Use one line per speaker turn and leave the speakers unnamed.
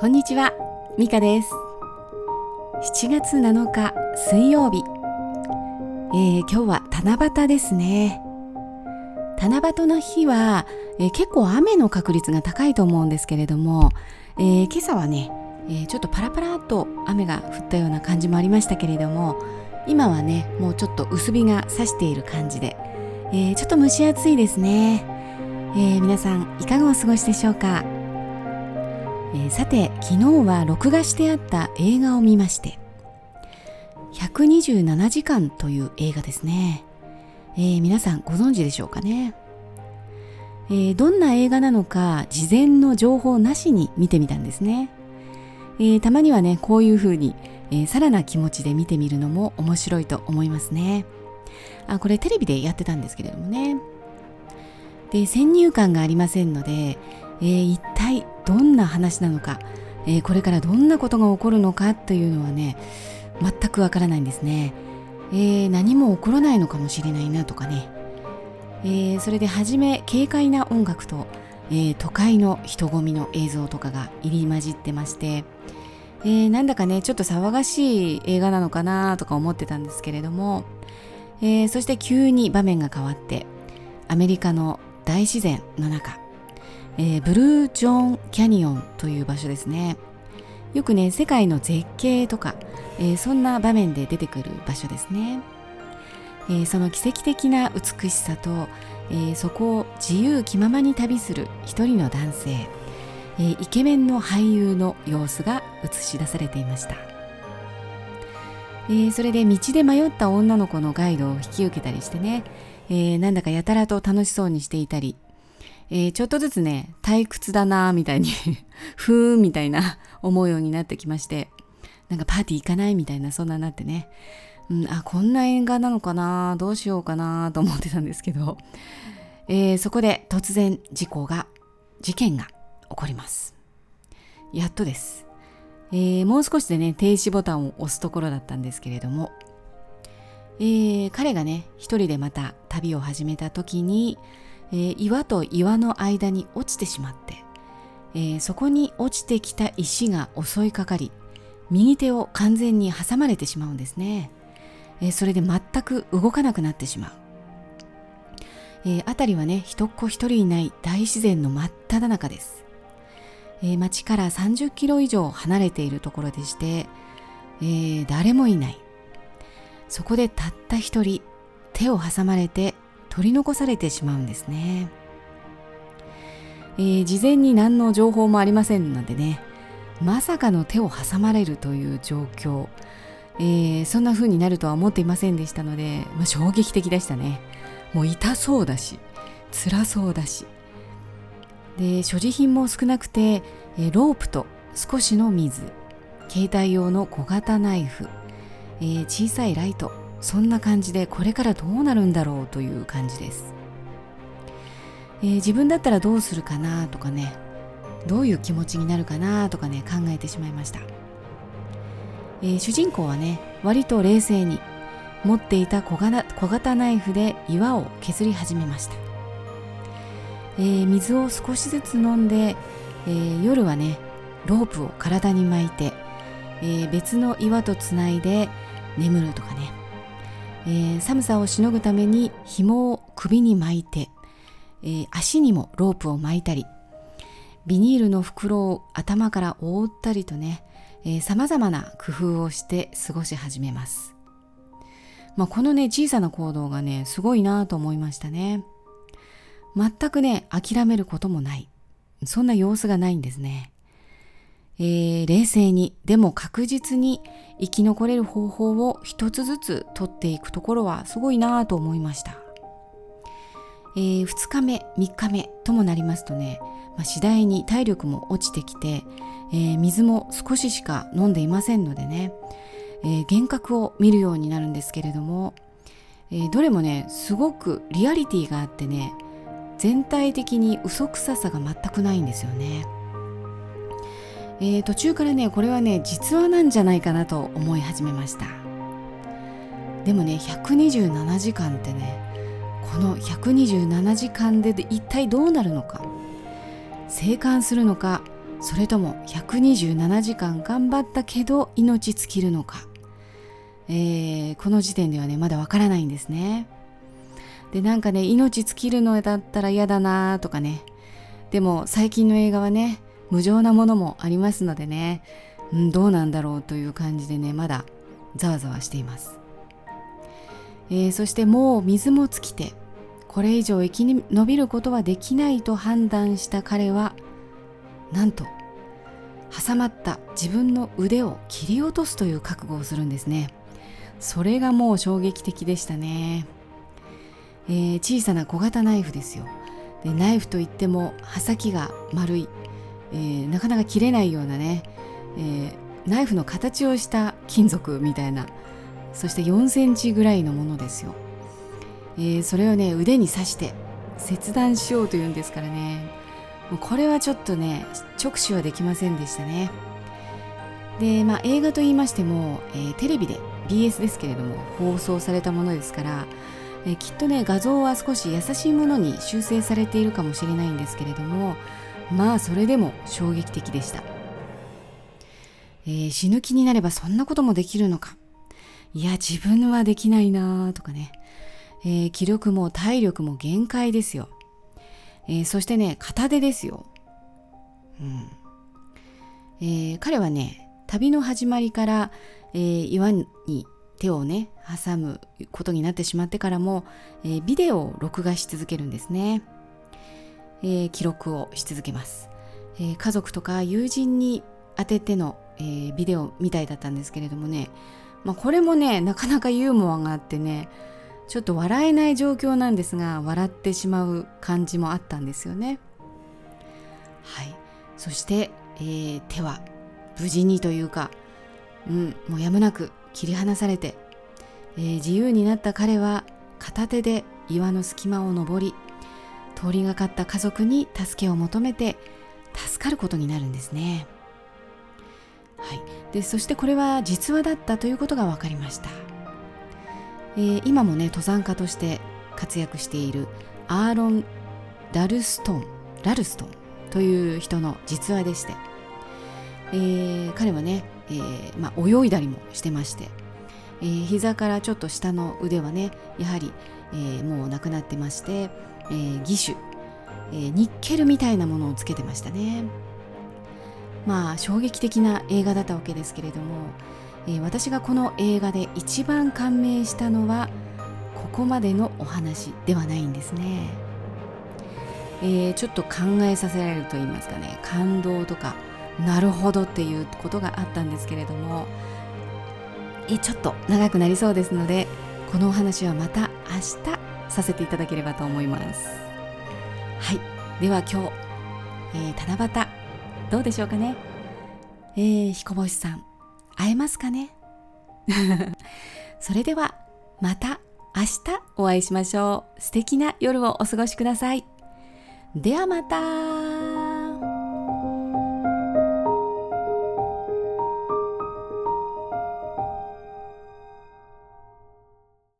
こんにちは、ミカです。7月7日水曜日、えー、今日は七夕ですね。七夕の日は、えー、結構雨の確率が高いと思うんですけれども、えー、今朝はね、えちょっとパラパラっと雨が降ったような感じもありましたけれども今はねもうちょっと薄日が差している感じで、えちょっと蒸し暑いですね、え皆さんいかがお過ごしでしょうか？えー、さて昨日は録画してあった映画を見まして。127時間という映画ですね、えー、皆さんご存知でしょうかね、えー、どんな映画なのか事前の情報なしに見てみたんですね、えたまにはねこういうふうに、えさらな気持ちで見てみるのも面白いと思いますね。あこれテレビでやってたんですけれどもね。で先入観がありませんのでえー、一体どんな話なのか、えー、これからどんなことが起こるのかというのはね全くわからないんですね、えー、何も起こらないのかもしれないなとかね、えそれで初め軽快な音楽と、え都会の人混みの映像とかが入り混じってまして、えなんだかねちょっと騒がしい映画なのかなとか思ってたんですけれども、えそして急に場面が変わってアメリカの大自然の中えー、ブルージョンキャニオンという場所ですね。よくね世界の絶景とか、えー、そんな場面で出てくる場所ですね、えー、その奇跡的な美しさと、えそこを自由気ままに旅する一人の男性、えイケメンの俳優の様子が映し出されていました、えそれで道で迷った女の子のガイドを引き受けたりしてね、えなんだかやたらと楽しそうにしていたりえー、ちょっとずつね、退屈だなみたいに ふーんみたいな思うようになってきまして、なんかパーティー行かないみたいな、そんななってね、うん、あ、こんな映画なのかなどうしようかなと思ってたんですけど、えー、そこで突然事故が、事件が起こります。やっとです。えー、もう少しでね、停止ボタンを押すところだったんですけれども、えー、彼がね、一人でまた旅を始めた時に、えー、岩と岩の間に落ちてしまって、えー、そこに落ちてきた石が襲いかかり右手を完全に挟まれてしまうんですね、えー、それで全く動かなくなってしまう、え辺りはね人っ子一人いない大自然の真っ只中です、え町から30キロ以上離れているところでして、え誰もいない。そこでたった一人手を挟まれて取り残されてしまうんですね、えー、事前に何の情報もありませんのでねまさかの手を挟まれるという状況、えー、そんな風になるとは思っていませんでしたので、まあ、衝撃的でしたね。もう痛そうだし辛そうだし。で所持品も少なくて、え、ロープと少しの水携帯用の小型ナイフ、えー、小さいライトそんな感じでこれからどうなるんだろうという感じです、えー、自分だったらどうするかなとかね。どういう気持ちになるかなとかね考えてしまいました、えー、主人公はね割と冷静に持っていた小型ナイフで岩を削り始めました、えー、水を少しずつ飲んで、えー、夜はねロープを体に巻いて、えー、別の岩とつないで眠るとかね。えー、寒さをしのぐために紐を首に巻いて、えー、足にもロープを巻いたりビニールの袋を頭から覆ったりとねさまざまな工夫をして過ごし始めます、まあ、このね小さな行動がねすごいなと思いましたね。全くね諦めることもない。そんな様子がないんですね。えー、冷静にでも確実に生き残れる方法を一つずつ取っていくところはすごいなぁと思いました、えー、2日目3日目ともなりますとね、まあ、次第に体力も落ちてきて、えー、水も少ししか飲んでいませんのでね、えー、幻覚を見るようになるんですけれども、え、どれもねすごくリアリティがあってね全体的に嘘くささが全くないんですよね。えー、途中からねこれはね実話なんじゃないかなと思い始めました。でもね127時間ってねこの127時間で一体どうなるのか？生還するのか？それとも127時間頑張ったけど命尽きるのか、えー、この時点ではねまだわからないんですね。でなんかね命尽きるのだったら嫌だなとかね。でも最近の映画はね無情なものもありますのでね、うん、どうなんだろうという感じでねまだざわざわしています、えー、そしてもう水も尽きてこれ以上生き延びることはできないと判断した彼はなんと挟まった自分の腕を切り落とすという覚悟をするんですね。それがもう衝撃的でしたね、えー、小さな小型ナイフですよ。でナイフといっても刃先が丸い、えー、なかなか切れないようなね、えー、ナイフの形をした金属みたいなそして4センチぐらいのものですよ、えー、それをね腕に刺して切断しようというんですからね。もうこれはちょっとね直視はできませんでしたね。でまあ映画と言いましても、えー、テレビで BS ですけれども放送されたものですから、えー、きっとね画像は少し優しいものに修正されているかもしれないんですけれどもまあそれでも衝撃的でした、えー、死ぬ気になればそんなこともできるのか。いや自分はできないなとかね、えー、気力も体力も限界ですよ。えー、そしてね片手ですよ、うん。え、彼はね旅の始まりから、え、岩に手をね挟むことになってしまってからも、え、ビデオを録画し続けるんですね、えー、記録をし続けます、えー、家族とか友人に当てての、えー、ビデオみたいだったんですけれどもね、まあ、これもねなかなかユーモアがあってねちょっと笑えない状況なんですが笑ってしまう感じもあったんですよね。はい。そして、えー、手は無事にというか、うん、もうやむなく切り離されて、えー、自由になった彼は片手で岩の隙間を登り通りがかった家族に助けを求めて助かることになるんですね。はい、でそしてこれは実話だったということが分かりました。えー、今もね登山家として活躍しているアーロン・ラルストンラルストンという人の実話でして、えー、彼はね、えー、まあ、泳いだりもしてまして、え、膝からちょっと下の腕はねやはり、え、もうなくなってまして、えー、義手、えー、ニッケルみたいなものをつけてましたね。まあ衝撃的な映画だったわけですけれども、えー、私がこの映画で一番感銘したのはここまでのお話ではないんですね、えー、ちょっと考えさせられると言いますかね感動とかなるほどっていうことがあったんですけれどもえちょっと長くなりそうですのでこのお話はまた明日させていただければと思います。はい。では今日、えー、七夕どうでしょうかね？えー、彦星さん会えますかね？それではまた明日お会いしましょう。素敵な夜をお過ごしください。ではまた。